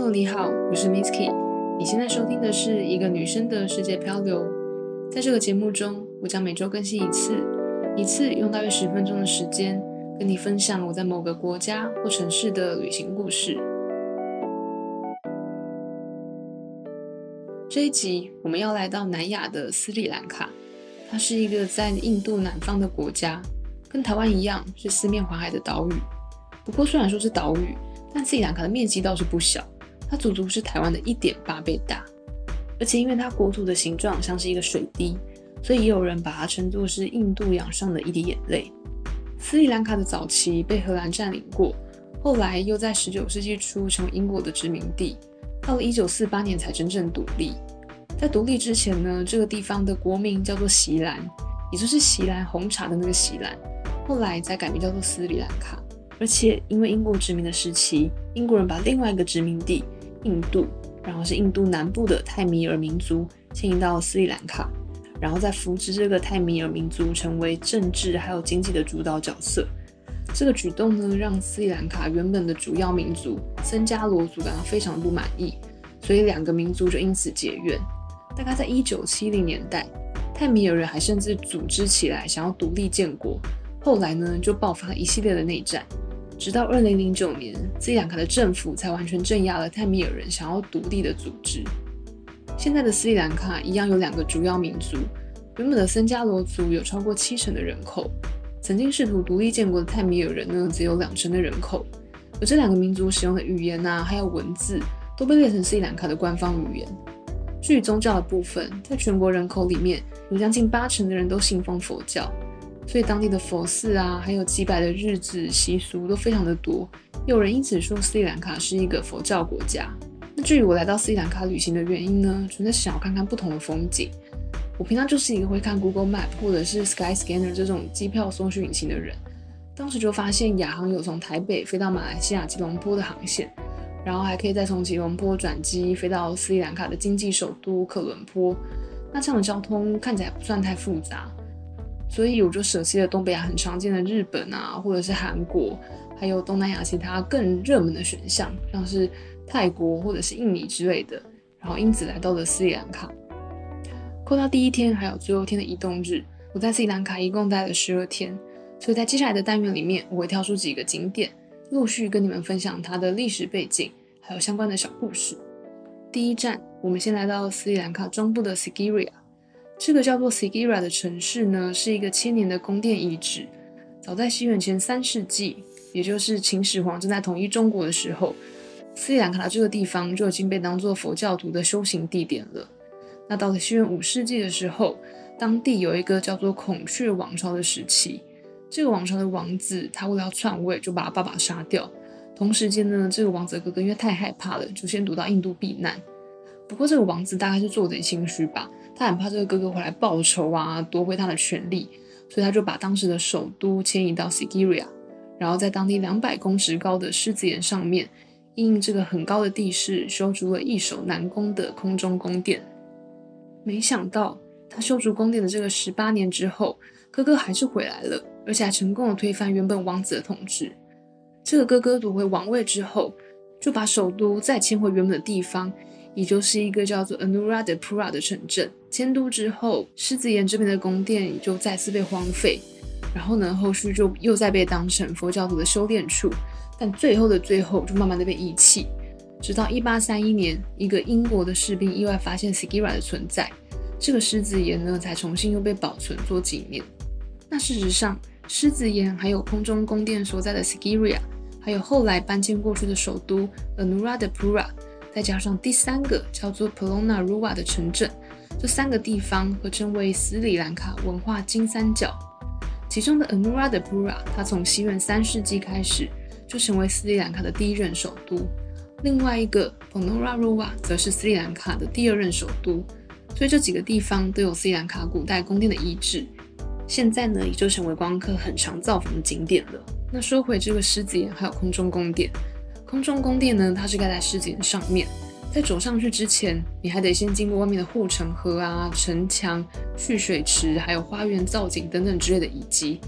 Hello，你好，我是 Misky。你现在收听的是一个女生的世界漂流。在这个节目中，我将每周更新一次，一次用大约十分钟的时间，跟你分享我在某个国家或城市的旅行故事。这一集我们要来到南亚的斯里兰卡，它是一个在印度南方的国家，跟台湾一样是四面环海的岛屿。不过虽然说是岛屿，但斯里兰卡的面积倒是不小。它足足是台湾的一点八倍大，而且因为它国土的形状像是一个水滴，所以也有人把它称作是印度洋上的一滴眼泪。斯里兰卡的早期被荷兰占领过，后来又在十九世纪初成为英国的殖民地，到了一九四八年才真正独立。在独立之前呢，这个地方的国名叫做锡兰，也就是锡兰红茶的那个锡兰，后来才改名叫做斯里兰卡。而且因为英国殖民的时期，英国人把另外一个殖民地。印度，然后是印度南部的泰米尔民族迁移到斯里兰卡，然后再扶植这个泰米尔民族成为政治还有经济的主导角色。这个举动呢，让斯里兰卡原本的主要民族僧伽罗族感到非常不满意，所以两个民族就因此结怨。大概在一九七零年代，泰米尔人还甚至组织起来想要独立建国，后来呢，就爆发一系列的内战。直到二零零九年，斯里兰卡的政府才完全镇压了泰米尔人想要独立的组织。现在的斯里兰卡一样有两个主要民族，原本的僧伽罗族有超过七成的人口，曾经试图独立建国的泰米尔人呢，只有两成的人口。而这两个民族使用的语言啊，还有文字，都被列成斯里兰卡的官方语言。至于宗教的部分，在全国人口里面有将近八成的人都信奉佛教。所以当地的佛寺啊，还有祭拜的日子习俗都非常的多。有人因此说斯里兰卡是一个佛教国家。那至于我来到斯里兰卡旅行的原因呢，纯粹是想要看看不同的风景。我平常就是一个会看 Google Map 或者是 Skyscanner 这种机票搜寻引擎的人。当时就发现亚航有从台北飞到马来西亚吉隆坡的航线，然后还可以再从吉隆坡转机飞到斯里兰卡的经济首都科伦坡。那这样的交通看起来不算太复杂。所以我就舍弃了东北亚很常见的日本啊，或者是韩国，还有东南亚其他更热门的选项，像是泰国或者是印尼之类的。然后因此来到了斯里兰卡。扣到第一天还有最后一天的移动日，我在斯里兰卡一共待了十二天。所以在接下来的单元里面，我会挑出几个景点，陆续跟你们分享它的历史背景，还有相关的小故事。第一站，我们先来到斯里兰卡中部的 Sigiriya。这个叫做 Sigira 的城市呢，是一个千年的宫殿遗址。早在西元前三世纪，也就是秦始皇正在统一中国的时候，斯里兰卡这个地方就已经被当作佛教徒的修行地点了。那到了西元五世纪的时候，当地有一个叫做孔雀王朝的时期，这个王朝的王子他为了要篡位，就把他爸爸杀掉。同时间呢，这个王子哥哥因为太害怕了，就先躲到印度避难。不过这个王子大概是做贼心虚吧。他很怕这个哥哥回来报仇啊，夺回他的权力，所以他就把当时的首都迁移到 Sigiriya，然后在当地两百公尺高的狮子岩上面，因应这个很高的地势，修筑了易守难攻的空中宫殿。没想到他修筑宫殿的这个十八年之后，哥哥还是回来了，而且还成功的推翻原本王子的统治。这个哥哥夺回王位之后，就把首都再迁回原本的地方。也就是一个叫做 Anuradhapura 的城镇。迁都之后，狮子岩这边的宫殿就再次被荒废。然后呢，后续就又再被当成佛教徒的修炼处。但最后的最后，就慢慢的被遗弃。直到一八三一年，一个英国的士兵意外发现 Sigira 的存在，这个狮子岩呢才重新又被保存做纪念。那事实上，狮子岩还有空中宫殿所在的 Sigiriya，还有后来搬迁过去的首都 Anuradhapura。再加上第三个叫做 Polona Rua 的城镇，这三个地方合称为斯里兰卡文化金三角。其中的 Anuradhapura，它从西元三世纪开始就成为斯里兰卡的第一任首都。另外一个 Prolona Rua 则是斯里兰卡的第二任首都。所以这几个地方都有斯里兰卡古代宫殿的遗址。现在呢，也就成为光客很常造访的景点了。那说回这个狮子岩还有空中宫殿。空中宫殿呢，它是盖在狮子岩上面，在走上去之前，你还得先经过外面的护城河啊、城墙、蓄水池，还有花园造景等等之类的遗迹，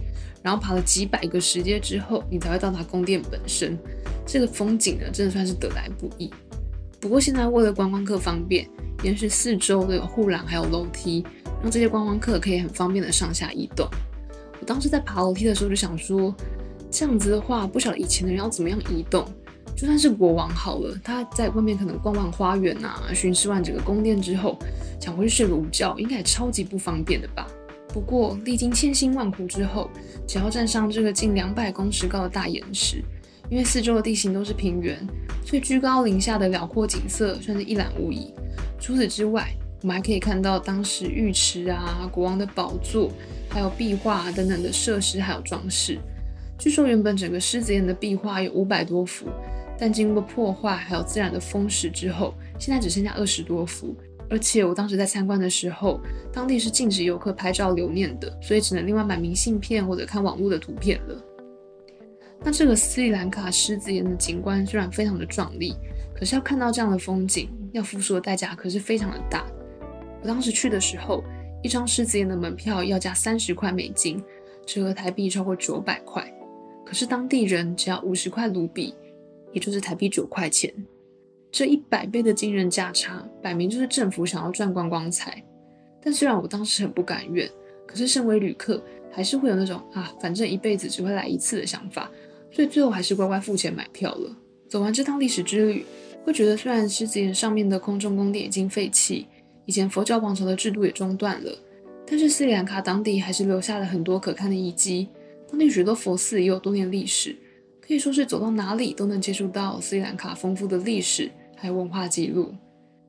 然后爬了几百个石阶之后，你才会到达宫殿本身。这个风景呢，真的算是得来不易。不过现在为了观光客方便，岩石四周都有护栏还有楼梯，让这些观光客可以很方便的上下移动。我当时在爬楼梯的时候就想说，这样子的话，不晓得以前的人要怎么样移动。就算是国王好了，他在外面可能逛完花园啊，巡视完整个宫殿之后，想回去睡个午觉，应该也超级不方便的吧？不过历经千辛万苦之后，只要站上这个近两百公尺高的大岩石，因为四周的地形都是平原，所以居高临下的辽阔景色算是一览无遗。除此之外，我们还可以看到当时浴池啊、国王的宝座，还有壁画等等的设施还有装饰。据说原本整个狮子岩的壁画有五百多幅，但经过破坏还有自然的风蚀之后，现在只剩下二十多幅。而且我当时在参观的时候，当地是禁止游客拍照留念的，所以只能另外买明信片或者看网络的图片了。那这个斯里兰卡狮子岩的景观虽然非常的壮丽，可是要看到这样的风景，要付出的代价可是非常的大。我当时去的时候，一张狮子岩的门票要价三十块美金，折合台币超过九百块，可是当地人只要五十块卢比，也就是台币九块钱。这一百倍的惊人价差，摆明就是政府想要赚观光财。但虽然我当时很不甘愿，可是身为旅客，还是会有那种啊，反正一辈子只会来一次的想法，所以最后还是乖乖付钱买票了。走完这趟历史之旅，会觉得虽然狮子岩上面的空中宫殿已经废弃，以前佛教王朝的制度也中断了，但是斯里兰卡当地还是留下了很多可看的遗迹，当地许多佛寺也有多年历史，可以说是走到哪里都能接触到斯里兰卡丰富的历史。还有文化记录。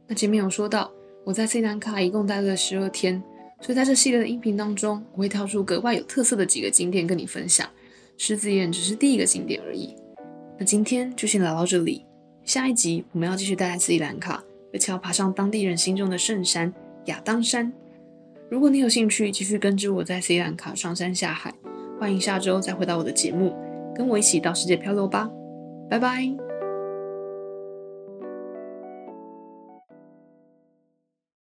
那前面有说到，我在斯里兰卡一共待了十二天，所以在这系列的音频当中，我会挑出格外有特色的几个景点跟你分享。狮子岩只是第一个景点而已。那今天就先聊到这里，下一集我们要继续待在斯里兰卡，而且要爬上当地人心中的圣山亚当山。如果你有兴趣继续跟着我在斯里兰卡上山下海，欢迎下周再回到我的节目，跟我一起到世界漂流吧。拜拜。